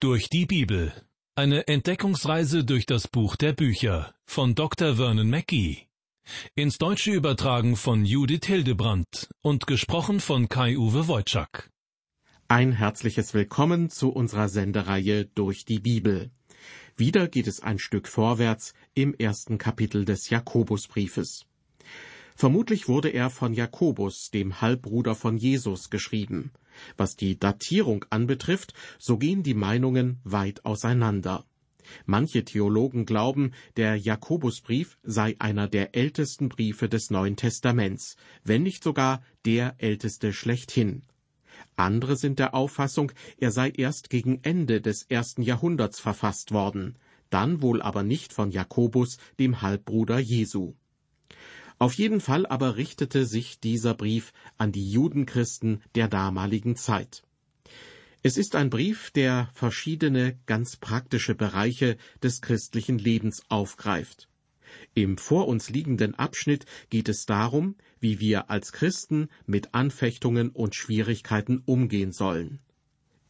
Durch die Bibel. Eine Entdeckungsreise durch das Buch der Bücher von Dr. Vernon Mackey. Ins Deutsche übertragen von Judith Hildebrandt und gesprochen von Kai-Uwe Wojczak. Ein herzliches Willkommen zu unserer Sendereihe Durch die Bibel. Wieder geht es ein Stück vorwärts im ersten Kapitel des Jakobusbriefes. Vermutlich wurde er von Jakobus, dem Halbbruder von Jesus, geschrieben. Was die Datierung anbetrifft, so gehen die Meinungen weit auseinander. Manche Theologen glauben, der Jakobusbrief sei einer der ältesten Briefe des Neuen Testaments, wenn nicht sogar der älteste schlechthin. Andere sind der Auffassung, er sei erst gegen Ende des ersten Jahrhunderts verfasst worden, dann wohl aber nicht von Jakobus, dem Halbbruder Jesu. Auf jeden Fall aber richtete sich dieser Brief an die Judenchristen der damaligen Zeit. Es ist ein Brief, der verschiedene ganz praktische Bereiche des christlichen Lebens aufgreift. Im vor uns liegenden Abschnitt geht es darum, wie wir als Christen mit Anfechtungen und Schwierigkeiten umgehen sollen.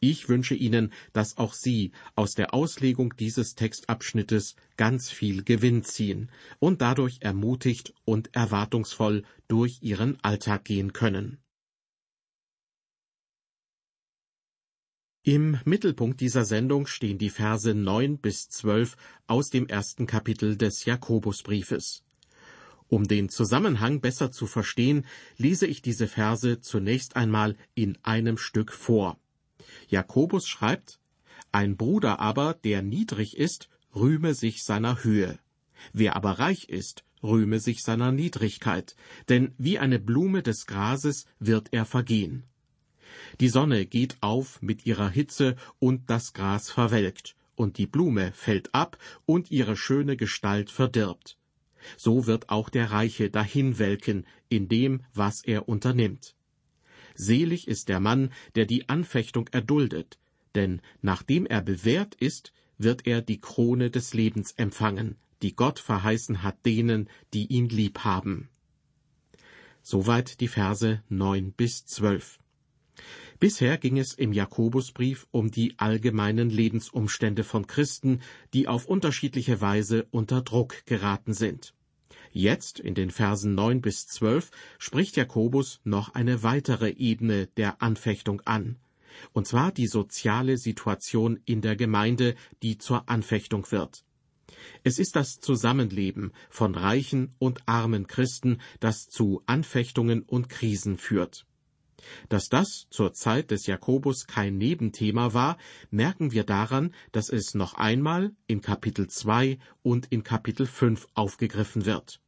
Ich wünsche Ihnen, dass auch Sie aus der Auslegung dieses Textabschnittes ganz viel Gewinn ziehen und dadurch ermutigt und erwartungsvoll durch Ihren Alltag gehen können. Im Mittelpunkt dieser Sendung stehen die Verse neun bis zwölf aus dem ersten Kapitel des Jakobusbriefes. Um den Zusammenhang besser zu verstehen, lese ich diese Verse zunächst einmal in einem Stück vor. Jakobus schreibt, ein Bruder aber, der niedrig ist, rühme sich seiner Höhe. Wer aber reich ist, rühme sich seiner Niedrigkeit, denn wie eine Blume des Grases wird er vergehen. Die Sonne geht auf mit ihrer Hitze und das Gras verwelkt, und die Blume fällt ab und ihre schöne Gestalt verdirbt. So wird auch der Reiche dahinwelken in dem, was er unternimmt. Selig ist der Mann, der die Anfechtung erduldet, denn nachdem er bewährt ist, wird er die Krone des Lebens empfangen, die Gott verheißen hat denen, die ihn lieb haben. Soweit die Verse neun bis zwölf. Bisher ging es im Jakobusbrief um die allgemeinen Lebensumstände von Christen, die auf unterschiedliche Weise unter Druck geraten sind. Jetzt, in den Versen neun bis zwölf, spricht Jakobus noch eine weitere Ebene der Anfechtung an, und zwar die soziale Situation in der Gemeinde, die zur Anfechtung wird. Es ist das Zusammenleben von reichen und armen Christen, das zu Anfechtungen und Krisen führt. Dass das zur Zeit des Jakobus kein Nebenthema war, merken wir daran, dass es noch einmal in Kapitel 2 und in Kapitel 5 aufgegriffen wird.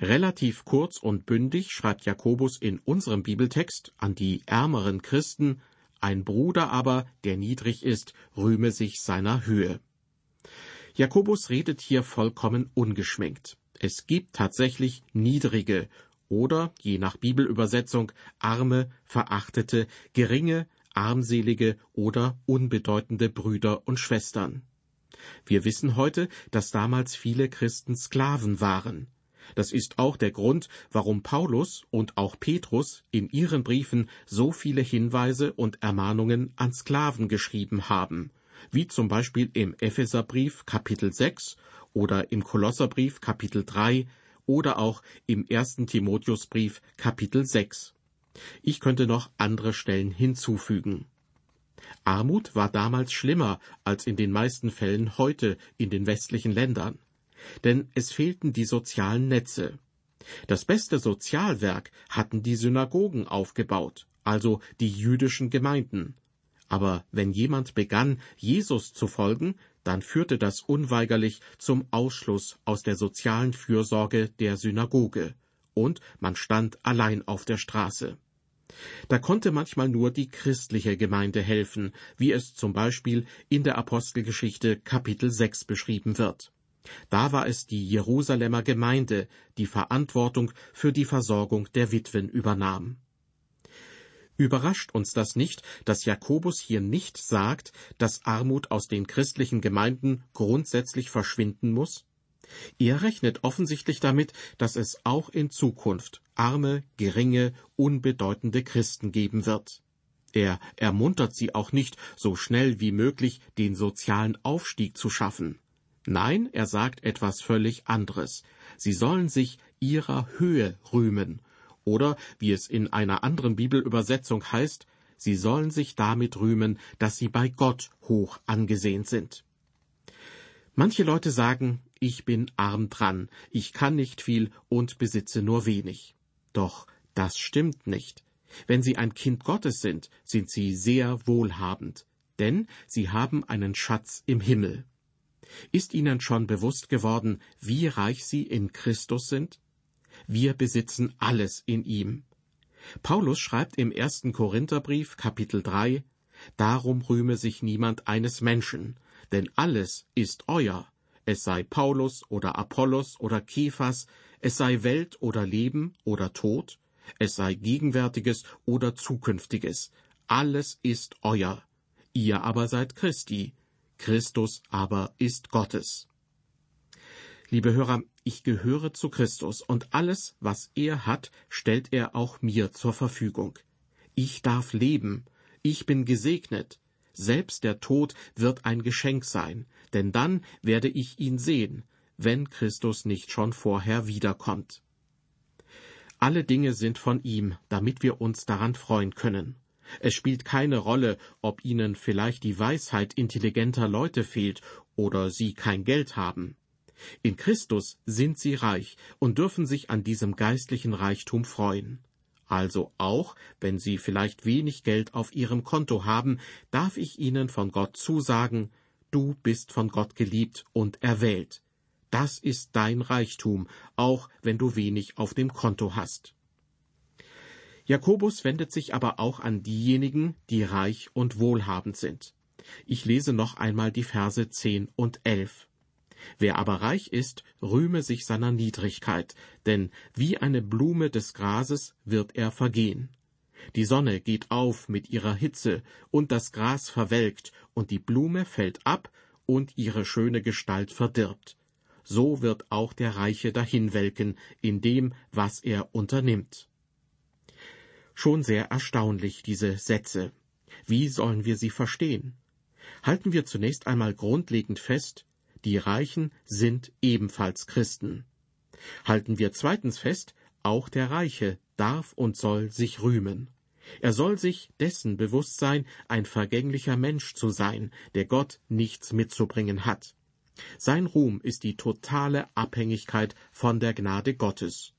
Relativ kurz und bündig schreibt Jakobus in unserem Bibeltext an die ärmeren Christen, ein Bruder aber, der niedrig ist, rühme sich seiner Höhe. Jakobus redet hier vollkommen ungeschminkt. Es gibt tatsächlich niedrige oder, je nach Bibelübersetzung, arme, verachtete, geringe, armselige oder unbedeutende Brüder und Schwestern. Wir wissen heute, dass damals viele Christen Sklaven waren. Das ist auch der Grund, warum Paulus und auch Petrus in ihren Briefen so viele Hinweise und Ermahnungen an Sklaven geschrieben haben, wie zum Beispiel im Epheserbrief Kapitel 6 oder im Kolosserbrief Kapitel 3 oder auch im ersten Timotheusbrief Kapitel 6. Ich könnte noch andere Stellen hinzufügen. Armut war damals schlimmer als in den meisten Fällen heute in den westlichen Ländern. Denn es fehlten die sozialen Netze. Das beste Sozialwerk hatten die Synagogen aufgebaut, also die jüdischen Gemeinden. Aber wenn jemand begann, Jesus zu folgen, dann führte das unweigerlich zum Ausschluss aus der sozialen Fürsorge der Synagoge, und man stand allein auf der Straße. Da konnte manchmal nur die christliche Gemeinde helfen, wie es zum Beispiel in der Apostelgeschichte Kapitel 6 beschrieben wird. Da war es die Jerusalemer Gemeinde, die Verantwortung für die Versorgung der Witwen übernahm. Überrascht uns das nicht, dass Jakobus hier nicht sagt, dass Armut aus den christlichen Gemeinden grundsätzlich verschwinden muss? Er rechnet offensichtlich damit, dass es auch in Zukunft arme, geringe, unbedeutende Christen geben wird. Er ermuntert sie auch nicht, so schnell wie möglich den sozialen Aufstieg zu schaffen. Nein, er sagt etwas völlig anderes. Sie sollen sich ihrer Höhe rühmen. Oder, wie es in einer anderen Bibelübersetzung heißt, sie sollen sich damit rühmen, dass sie bei Gott hoch angesehen sind. Manche Leute sagen, ich bin arm dran, ich kann nicht viel und besitze nur wenig. Doch das stimmt nicht. Wenn Sie ein Kind Gottes sind, sind Sie sehr wohlhabend, denn Sie haben einen Schatz im Himmel. Ist Ihnen schon bewusst geworden, wie reich Sie in Christus sind? Wir besitzen alles in ihm. Paulus schreibt im ersten Korintherbrief Kapitel 3, Darum rühme sich niemand eines Menschen, denn alles ist euer, es sei Paulus oder Apollos oder Kephas, es sei Welt oder Leben oder Tod, es sei Gegenwärtiges oder Zukünftiges, alles ist euer. Ihr aber seid Christi, Christus aber ist Gottes. Liebe Hörer, ich gehöre zu Christus und alles, was er hat, stellt er auch mir zur Verfügung. Ich darf leben, ich bin gesegnet, selbst der Tod wird ein Geschenk sein, denn dann werde ich ihn sehen, wenn Christus nicht schon vorher wiederkommt. Alle Dinge sind von ihm, damit wir uns daran freuen können. Es spielt keine Rolle, ob ihnen vielleicht die Weisheit intelligenter Leute fehlt oder sie kein Geld haben. In Christus sind sie reich und dürfen sich an diesem geistlichen Reichtum freuen. Also auch, wenn sie vielleicht wenig Geld auf ihrem Konto haben, darf ich ihnen von Gott zusagen, du bist von Gott geliebt und erwählt. Das ist dein Reichtum, auch wenn du wenig auf dem Konto hast. Jakobus wendet sich aber auch an diejenigen, die reich und wohlhabend sind. Ich lese noch einmal die Verse zehn und elf. Wer aber reich ist, rühme sich seiner Niedrigkeit, denn wie eine Blume des Grases wird er vergehen. Die Sonne geht auf mit ihrer Hitze, und das Gras verwelkt, und die Blume fällt ab, und ihre schöne Gestalt verdirbt so wird auch der Reiche dahinwelken in dem, was er unternimmt. Schon sehr erstaunlich diese Sätze. Wie sollen wir sie verstehen? Halten wir zunächst einmal grundlegend fest, die Reichen sind ebenfalls Christen. Halten wir zweitens fest, auch der Reiche darf und soll sich rühmen. Er soll sich dessen bewusst sein, ein vergänglicher Mensch zu sein, der Gott nichts mitzubringen hat. Sein Ruhm ist die totale Abhängigkeit von der Gnade Gottes.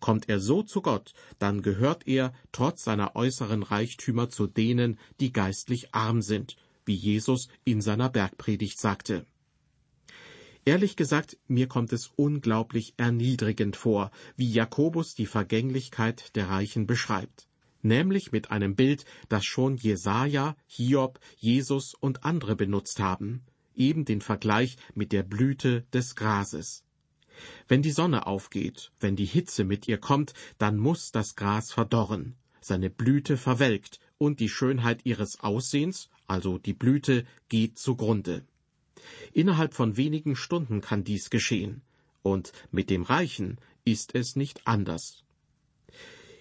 Kommt er so zu Gott, dann gehört er trotz seiner äußeren Reichtümer zu denen, die geistlich arm sind, wie Jesus in seiner Bergpredigt sagte. Ehrlich gesagt, mir kommt es unglaublich erniedrigend vor, wie Jakobus die Vergänglichkeit der Reichen beschreibt. Nämlich mit einem Bild, das schon Jesaja, Hiob, Jesus und andere benutzt haben eben den Vergleich mit der Blüte des Grases. Wenn die Sonne aufgeht, wenn die Hitze mit ihr kommt, dann muss das Gras verdorren, seine Blüte verwelkt und die Schönheit ihres Aussehens, also die Blüte, geht zugrunde. Innerhalb von wenigen Stunden kann dies geschehen, und mit dem Reichen ist es nicht anders.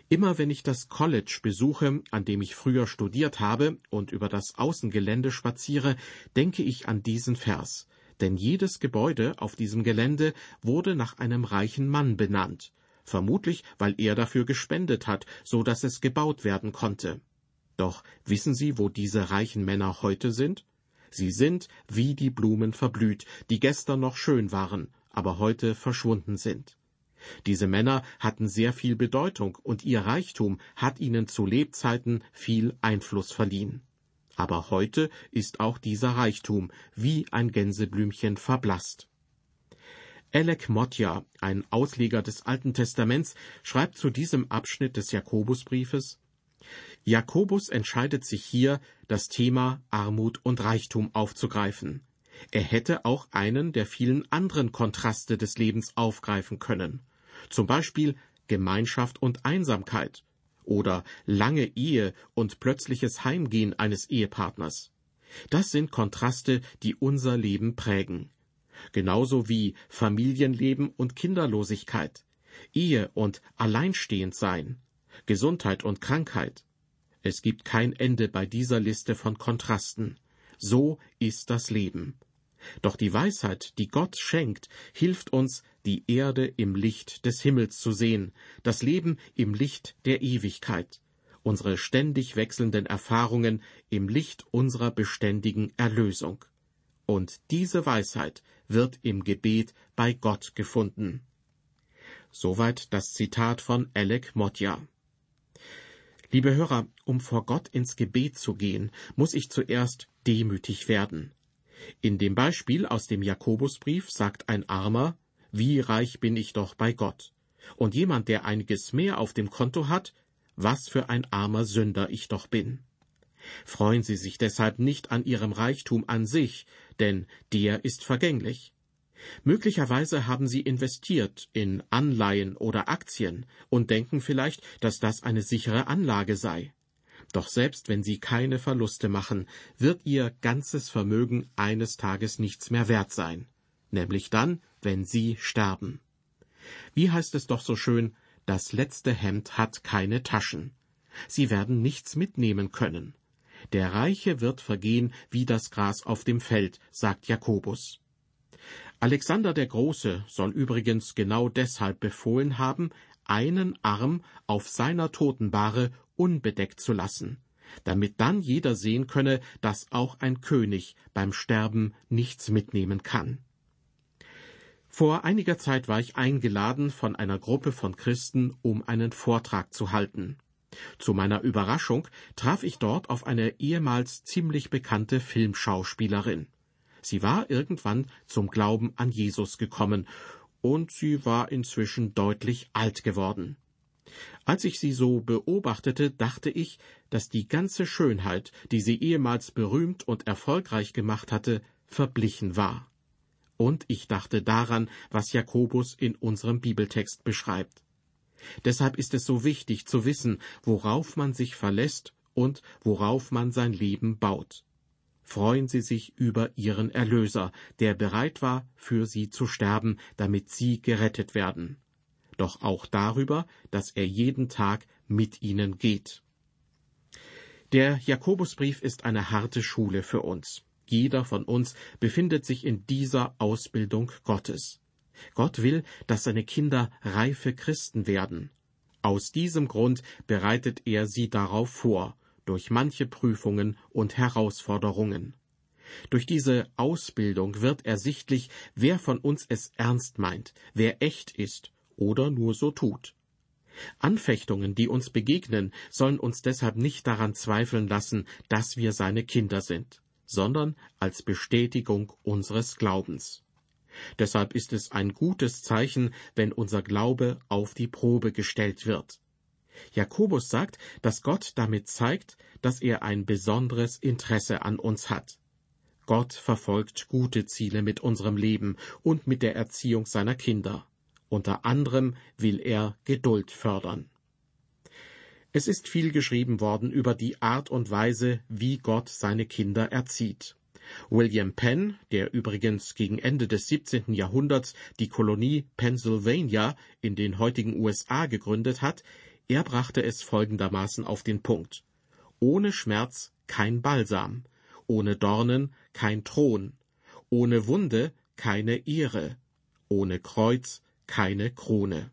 Immer wenn ich das College besuche, an dem ich früher studiert habe, und über das Außengelände spaziere, denke ich an diesen Vers. Denn jedes Gebäude auf diesem Gelände wurde nach einem reichen Mann benannt, vermutlich weil er dafür gespendet hat, so dass es gebaut werden konnte. Doch wissen Sie, wo diese reichen Männer heute sind? Sie sind wie die Blumen verblüht, die gestern noch schön waren, aber heute verschwunden sind. Diese Männer hatten sehr viel Bedeutung und ihr Reichtum hat ihnen zu Lebzeiten viel Einfluss verliehen. Aber heute ist auch dieser Reichtum wie ein Gänseblümchen verblasst. Elek Motja, ein Ausleger des Alten Testaments, schreibt zu diesem Abschnitt des Jakobusbriefes Jakobus entscheidet sich hier, das Thema Armut und Reichtum aufzugreifen. Er hätte auch einen der vielen anderen Kontraste des Lebens aufgreifen können zum Beispiel Gemeinschaft und Einsamkeit oder lange Ehe und plötzliches Heimgehen eines Ehepartners. Das sind Kontraste, die unser Leben prägen. Genauso wie Familienleben und Kinderlosigkeit, Ehe und Alleinstehendsein, Gesundheit und Krankheit. Es gibt kein Ende bei dieser Liste von Kontrasten. So ist das Leben. Doch die Weisheit, die Gott schenkt, hilft uns, die Erde im Licht des Himmels zu sehen, das Leben im Licht der Ewigkeit, unsere ständig wechselnden Erfahrungen im Licht unserer beständigen Erlösung. Und diese Weisheit wird im Gebet bei Gott gefunden. Soweit das Zitat von Alec Motja. Liebe Hörer, um vor Gott ins Gebet zu gehen, muss ich zuerst demütig werden. In dem Beispiel aus dem Jakobusbrief sagt ein Armer, wie reich bin ich doch bei Gott. Und jemand, der einiges mehr auf dem Konto hat, was für ein armer Sünder ich doch bin. Freuen Sie sich deshalb nicht an Ihrem Reichtum an sich, denn der ist vergänglich. Möglicherweise haben Sie investiert in Anleihen oder Aktien und denken vielleicht, dass das eine sichere Anlage sei. Doch selbst wenn Sie keine Verluste machen, wird Ihr ganzes Vermögen eines Tages nichts mehr wert sein, nämlich dann, wenn Sie sterben. Wie heißt es doch so schön, das letzte Hemd hat keine Taschen. Sie werden nichts mitnehmen können. Der Reiche wird vergehen wie das Gras auf dem Feld, sagt Jakobus. Alexander der Große soll übrigens genau deshalb befohlen haben, einen Arm auf seiner Totenbahre unbedeckt zu lassen, damit dann jeder sehen könne, dass auch ein König beim Sterben nichts mitnehmen kann. Vor einiger Zeit war ich eingeladen von einer Gruppe von Christen, um einen Vortrag zu halten. Zu meiner Überraschung traf ich dort auf eine ehemals ziemlich bekannte Filmschauspielerin. Sie war irgendwann zum Glauben an Jesus gekommen, und sie war inzwischen deutlich alt geworden. Als ich sie so beobachtete, dachte ich, dass die ganze Schönheit, die sie ehemals berühmt und erfolgreich gemacht hatte, verblichen war. Und ich dachte daran, was Jakobus in unserem Bibeltext beschreibt. Deshalb ist es so wichtig zu wissen, worauf man sich verlässt und worauf man sein Leben baut freuen sie sich über ihren Erlöser, der bereit war, für sie zu sterben, damit sie gerettet werden. Doch auch darüber, dass er jeden Tag mit ihnen geht. Der Jakobusbrief ist eine harte Schule für uns. Jeder von uns befindet sich in dieser Ausbildung Gottes. Gott will, dass seine Kinder reife Christen werden. Aus diesem Grund bereitet er sie darauf vor, durch manche Prüfungen und Herausforderungen. Durch diese Ausbildung wird ersichtlich, wer von uns es ernst meint, wer echt ist oder nur so tut. Anfechtungen, die uns begegnen, sollen uns deshalb nicht daran zweifeln lassen, dass wir seine Kinder sind, sondern als Bestätigung unseres Glaubens. Deshalb ist es ein gutes Zeichen, wenn unser Glaube auf die Probe gestellt wird. Jakobus sagt, dass Gott damit zeigt, dass er ein besonderes Interesse an uns hat. Gott verfolgt gute Ziele mit unserem Leben und mit der Erziehung seiner Kinder. Unter anderem will er Geduld fördern. Es ist viel geschrieben worden über die Art und Weise, wie Gott seine Kinder erzieht. William Penn, der übrigens gegen Ende des 17. Jahrhunderts die Kolonie Pennsylvania in den heutigen USA gegründet hat, er brachte es folgendermaßen auf den Punkt. Ohne Schmerz kein Balsam, ohne Dornen kein Thron, ohne Wunde keine Ehre, ohne Kreuz keine Krone.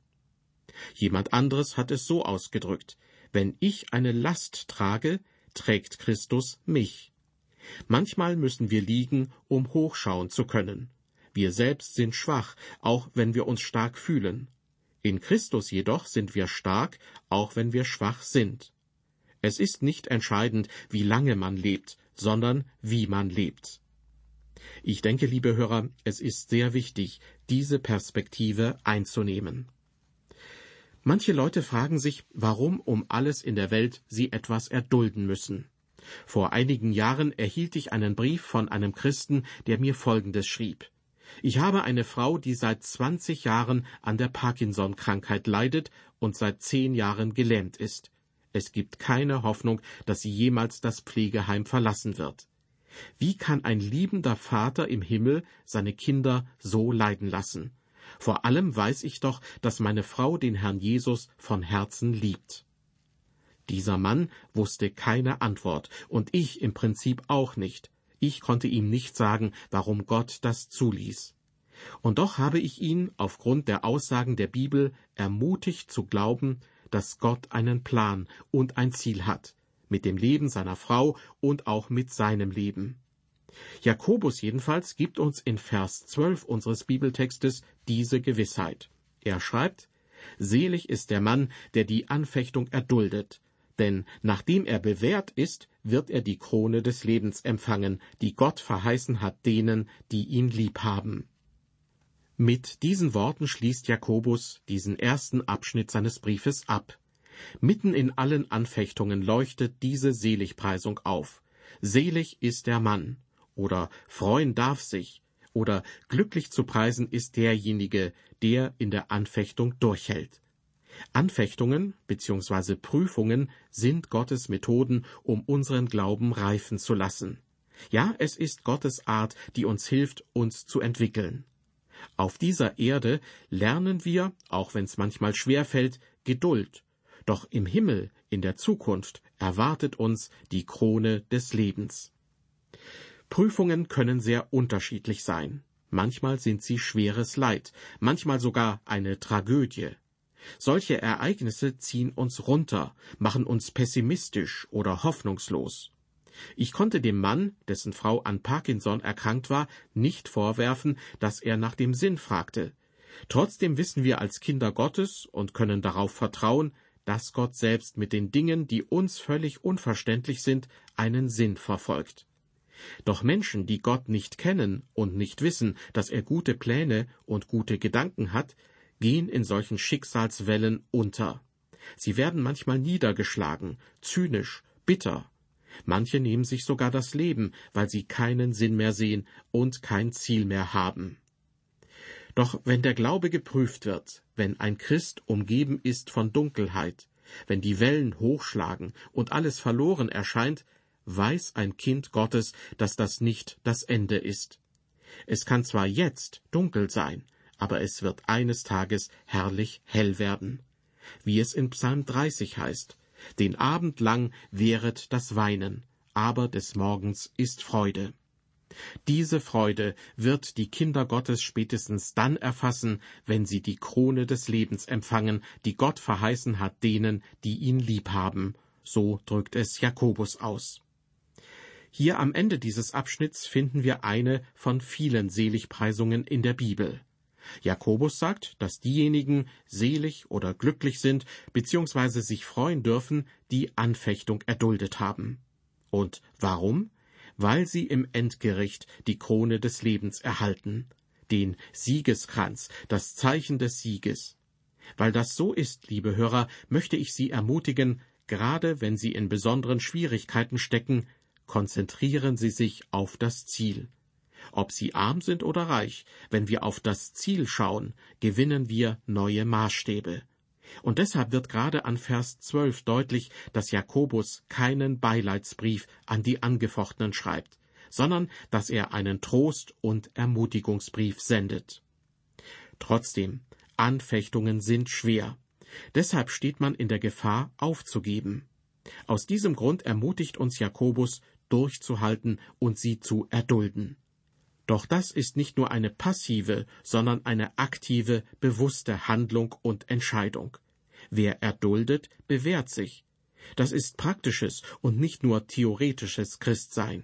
Jemand anderes hat es so ausgedrückt, wenn ich eine Last trage, trägt Christus mich. Manchmal müssen wir liegen, um hochschauen zu können. Wir selbst sind schwach, auch wenn wir uns stark fühlen. In Christus jedoch sind wir stark, auch wenn wir schwach sind. Es ist nicht entscheidend, wie lange man lebt, sondern wie man lebt. Ich denke, liebe Hörer, es ist sehr wichtig, diese Perspektive einzunehmen. Manche Leute fragen sich, warum um alles in der Welt sie etwas erdulden müssen. Vor einigen Jahren erhielt ich einen Brief von einem Christen, der mir Folgendes schrieb. Ich habe eine Frau, die seit 20 Jahren an der Parkinson-Krankheit leidet und seit zehn Jahren gelähmt ist. Es gibt keine Hoffnung, dass sie jemals das Pflegeheim verlassen wird. Wie kann ein liebender Vater im Himmel seine Kinder so leiden lassen? Vor allem weiß ich doch, dass meine Frau den Herrn Jesus von Herzen liebt. Dieser Mann wusste keine Antwort, und ich im Prinzip auch nicht. Ich konnte ihm nicht sagen, warum Gott das zuließ. Und doch habe ich ihn aufgrund der Aussagen der Bibel ermutigt zu glauben, dass Gott einen Plan und ein Ziel hat, mit dem Leben seiner Frau und auch mit seinem Leben. Jakobus jedenfalls gibt uns in Vers 12 unseres Bibeltextes diese Gewissheit. Er schreibt, Selig ist der Mann, der die Anfechtung erduldet, denn nachdem er bewährt ist, wird er die Krone des Lebens empfangen, die Gott verheißen hat denen, die ihn lieb haben. Mit diesen Worten schließt Jakobus diesen ersten Abschnitt seines Briefes ab. Mitten in allen Anfechtungen leuchtet diese Seligpreisung auf. Selig ist der Mann, oder freuen darf sich, oder glücklich zu preisen ist derjenige, der in der Anfechtung durchhält. Anfechtungen bzw. Prüfungen sind Gottes Methoden, um unseren Glauben reifen zu lassen. Ja, es ist Gottes Art, die uns hilft, uns zu entwickeln. Auf dieser Erde lernen wir, auch wenn es manchmal schwer fällt, Geduld. Doch im Himmel, in der Zukunft, erwartet uns die Krone des Lebens. Prüfungen können sehr unterschiedlich sein. Manchmal sind sie schweres Leid, manchmal sogar eine Tragödie. Solche Ereignisse ziehen uns runter, machen uns pessimistisch oder hoffnungslos. Ich konnte dem Mann, dessen Frau an Parkinson erkrankt war, nicht vorwerfen, dass er nach dem Sinn fragte. Trotzdem wissen wir als Kinder Gottes und können darauf vertrauen, dass Gott selbst mit den Dingen, die uns völlig unverständlich sind, einen Sinn verfolgt. Doch Menschen, die Gott nicht kennen und nicht wissen, dass er gute Pläne und gute Gedanken hat, gehen in solchen Schicksalswellen unter. Sie werden manchmal niedergeschlagen, zynisch, bitter. Manche nehmen sich sogar das Leben, weil sie keinen Sinn mehr sehen und kein Ziel mehr haben. Doch wenn der Glaube geprüft wird, wenn ein Christ umgeben ist von Dunkelheit, wenn die Wellen hochschlagen und alles verloren erscheint, weiß ein Kind Gottes, dass das nicht das Ende ist. Es kann zwar jetzt dunkel sein, aber es wird eines Tages herrlich hell werden. Wie es in Psalm 30 heißt, den Abend lang währet das Weinen, aber des Morgens ist Freude. Diese Freude wird die Kinder Gottes spätestens dann erfassen, wenn sie die Krone des Lebens empfangen, die Gott verheißen hat denen, die ihn lieb haben. So drückt es Jakobus aus. Hier am Ende dieses Abschnitts finden wir eine von vielen Seligpreisungen in der Bibel. Jakobus sagt, dass diejenigen selig oder glücklich sind, beziehungsweise sich freuen dürfen, die Anfechtung erduldet haben. Und warum? Weil sie im Endgericht die Krone des Lebens erhalten, den Siegeskranz, das Zeichen des Sieges. Weil das so ist, liebe Hörer, möchte ich Sie ermutigen, gerade wenn Sie in besonderen Schwierigkeiten stecken, konzentrieren Sie sich auf das Ziel. Ob sie arm sind oder reich, wenn wir auf das Ziel schauen, gewinnen wir neue Maßstäbe. Und deshalb wird gerade an Vers 12 deutlich, dass Jakobus keinen Beileidsbrief an die Angefochtenen schreibt, sondern dass er einen Trost- und Ermutigungsbrief sendet. Trotzdem, Anfechtungen sind schwer. Deshalb steht man in der Gefahr, aufzugeben. Aus diesem Grund ermutigt uns Jakobus, durchzuhalten und sie zu erdulden. Doch das ist nicht nur eine passive, sondern eine aktive, bewusste Handlung und Entscheidung. Wer erduldet, bewährt sich. Das ist praktisches und nicht nur theoretisches Christsein.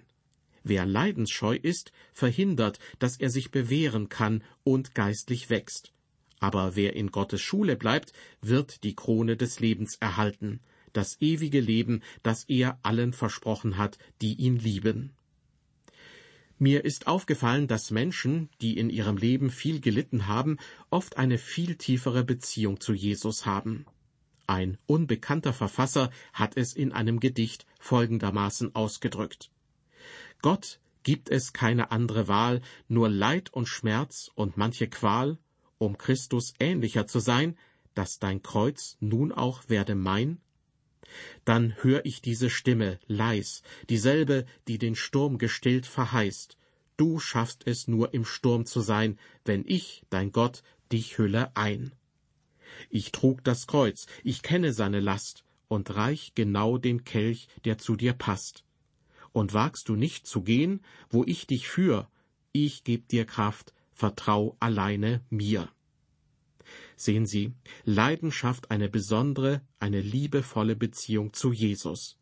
Wer leidensscheu ist, verhindert, dass er sich bewähren kann und geistlich wächst. Aber wer in Gottes Schule bleibt, wird die Krone des Lebens erhalten, das ewige Leben, das er allen versprochen hat, die ihn lieben. Mir ist aufgefallen, dass Menschen, die in ihrem Leben viel gelitten haben, oft eine viel tiefere Beziehung zu Jesus haben. Ein unbekannter Verfasser hat es in einem Gedicht folgendermaßen ausgedrückt Gott gibt es keine andere Wahl, nur Leid und Schmerz und manche Qual, um Christus ähnlicher zu sein, dass dein Kreuz nun auch werde mein? Dann hör ich diese Stimme leis, dieselbe, die den Sturm gestillt verheißt. Du schaffst es nur im Sturm zu sein, wenn ich, dein Gott, dich hülle ein. Ich trug das Kreuz, ich kenne seine Last, und reich genau den Kelch, der zu dir passt. Und wagst du nicht zu gehen, wo ich dich führ, ich geb dir Kraft, vertrau alleine mir. Sehen Sie, Leidenschaft eine besondere, eine liebevolle Beziehung zu Jesus.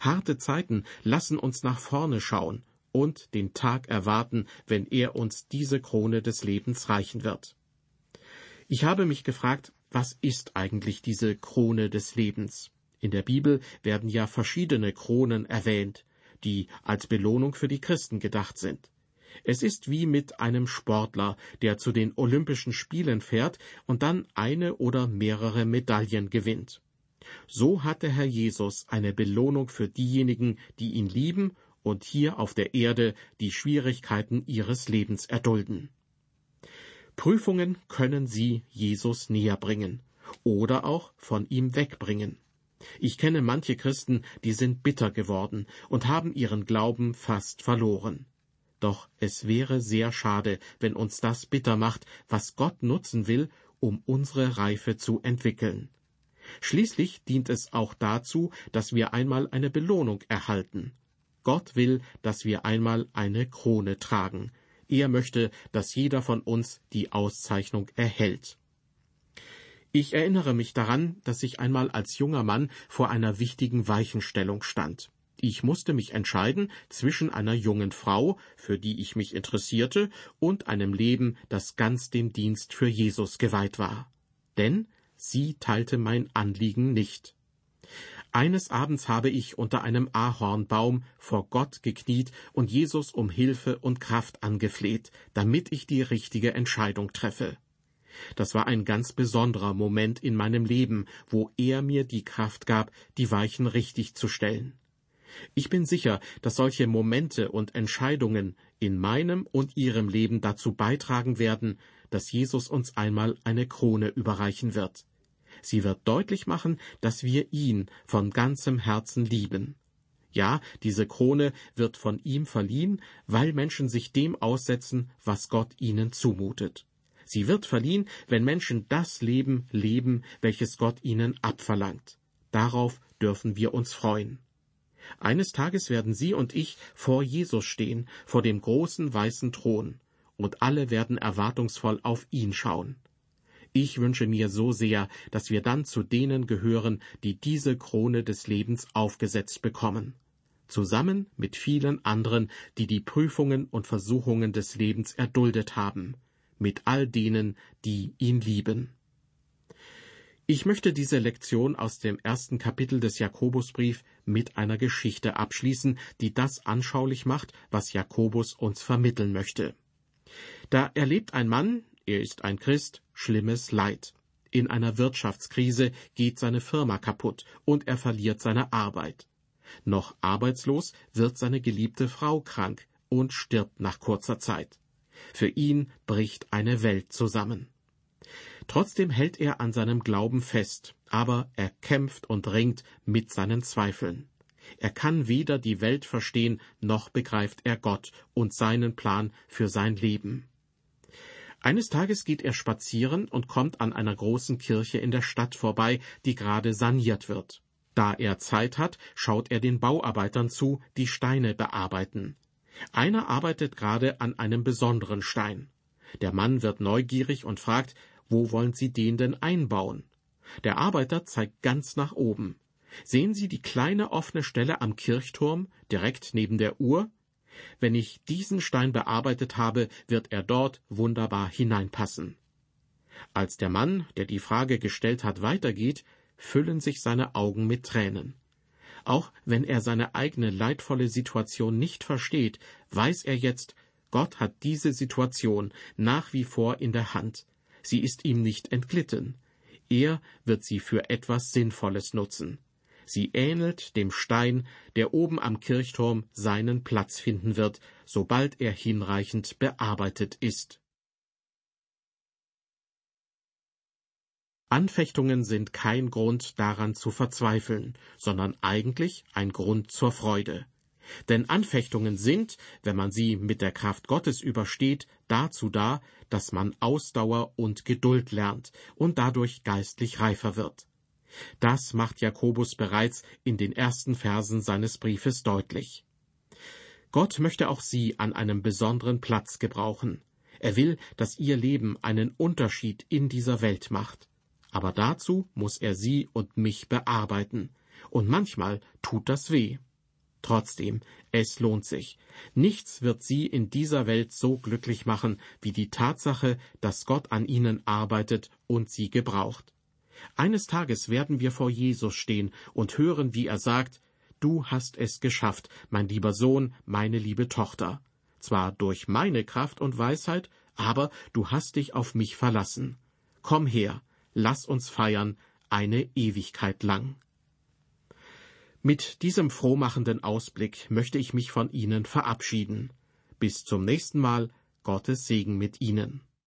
Harte Zeiten lassen uns nach vorne schauen und den Tag erwarten, wenn er uns diese Krone des Lebens reichen wird. Ich habe mich gefragt, was ist eigentlich diese Krone des Lebens? In der Bibel werden ja verschiedene Kronen erwähnt, die als Belohnung für die Christen gedacht sind. Es ist wie mit einem Sportler, der zu den Olympischen Spielen fährt und dann eine oder mehrere Medaillen gewinnt. So hat der Herr Jesus eine Belohnung für diejenigen, die ihn lieben und hier auf der Erde die Schwierigkeiten ihres Lebens erdulden. Prüfungen können sie Jesus näher bringen oder auch von ihm wegbringen. Ich kenne manche Christen, die sind bitter geworden und haben ihren Glauben fast verloren. Doch es wäre sehr schade, wenn uns das bitter macht, was Gott nutzen will, um unsere Reife zu entwickeln. Schließlich dient es auch dazu, dass wir einmal eine Belohnung erhalten. Gott will, dass wir einmal eine Krone tragen. Er möchte, dass jeder von uns die Auszeichnung erhält. Ich erinnere mich daran, dass ich einmal als junger Mann vor einer wichtigen Weichenstellung stand. Ich musste mich entscheiden zwischen einer jungen Frau, für die ich mich interessierte, und einem Leben, das ganz dem Dienst für Jesus geweiht war. Denn sie teilte mein Anliegen nicht. Eines Abends habe ich unter einem Ahornbaum vor Gott gekniet und Jesus um Hilfe und Kraft angefleht, damit ich die richtige Entscheidung treffe. Das war ein ganz besonderer Moment in meinem Leben, wo er mir die Kraft gab, die Weichen richtig zu stellen. Ich bin sicher, dass solche Momente und Entscheidungen in meinem und Ihrem Leben dazu beitragen werden, dass Jesus uns einmal eine Krone überreichen wird. Sie wird deutlich machen, dass wir ihn von ganzem Herzen lieben. Ja, diese Krone wird von ihm verliehen, weil Menschen sich dem aussetzen, was Gott ihnen zumutet. Sie wird verliehen, wenn Menschen das Leben leben, welches Gott ihnen abverlangt. Darauf dürfen wir uns freuen. Eines Tages werden Sie und ich vor Jesus stehen, vor dem großen weißen Thron, und alle werden erwartungsvoll auf ihn schauen. Ich wünsche mir so sehr, dass wir dann zu denen gehören, die diese Krone des Lebens aufgesetzt bekommen, zusammen mit vielen anderen, die die Prüfungen und Versuchungen des Lebens erduldet haben, mit all denen, die ihn lieben. Ich möchte diese Lektion aus dem ersten Kapitel des Jakobusbrief mit einer Geschichte abschließen, die das anschaulich macht, was Jakobus uns vermitteln möchte. Da erlebt ein Mann, er ist ein Christ, schlimmes Leid. In einer Wirtschaftskrise geht seine Firma kaputt und er verliert seine Arbeit. Noch arbeitslos wird seine geliebte Frau krank und stirbt nach kurzer Zeit. Für ihn bricht eine Welt zusammen. Trotzdem hält er an seinem Glauben fest, aber er kämpft und ringt mit seinen Zweifeln. Er kann weder die Welt verstehen, noch begreift er Gott und seinen Plan für sein Leben. Eines Tages geht er spazieren und kommt an einer großen Kirche in der Stadt vorbei, die gerade saniert wird. Da er Zeit hat, schaut er den Bauarbeitern zu, die Steine bearbeiten. Einer arbeitet gerade an einem besonderen Stein. Der Mann wird neugierig und fragt, wo wollen Sie den denn einbauen? Der Arbeiter zeigt ganz nach oben. Sehen Sie die kleine offene Stelle am Kirchturm, direkt neben der Uhr? Wenn ich diesen Stein bearbeitet habe, wird er dort wunderbar hineinpassen. Als der Mann, der die Frage gestellt hat, weitergeht, füllen sich seine Augen mit Tränen. Auch wenn er seine eigene leidvolle Situation nicht versteht, weiß er jetzt, Gott hat diese Situation nach wie vor in der Hand. Sie ist ihm nicht entglitten. Er wird sie für etwas Sinnvolles nutzen. Sie ähnelt dem Stein, der oben am Kirchturm seinen Platz finden wird, sobald er hinreichend bearbeitet ist. Anfechtungen sind kein Grund daran zu verzweifeln, sondern eigentlich ein Grund zur Freude. Denn Anfechtungen sind, wenn man sie mit der Kraft Gottes übersteht, dazu da, dass man Ausdauer und Geduld lernt und dadurch geistlich reifer wird. Das macht Jakobus bereits in den ersten Versen seines Briefes deutlich. Gott möchte auch Sie an einem besonderen Platz gebrauchen. Er will, dass Ihr Leben einen Unterschied in dieser Welt macht. Aber dazu muss er Sie und mich bearbeiten. Und manchmal tut das weh. Trotzdem, es lohnt sich. Nichts wird Sie in dieser Welt so glücklich machen wie die Tatsache, dass Gott an Ihnen arbeitet und Sie gebraucht. Eines Tages werden wir vor Jesus stehen und hören, wie er sagt, Du hast es geschafft, mein lieber Sohn, meine liebe Tochter. Zwar durch meine Kraft und Weisheit, aber du hast dich auf mich verlassen. Komm her, lass uns feiern, eine Ewigkeit lang. Mit diesem frohmachenden Ausblick möchte ich mich von Ihnen verabschieden. Bis zum nächsten Mal, Gottes Segen mit Ihnen.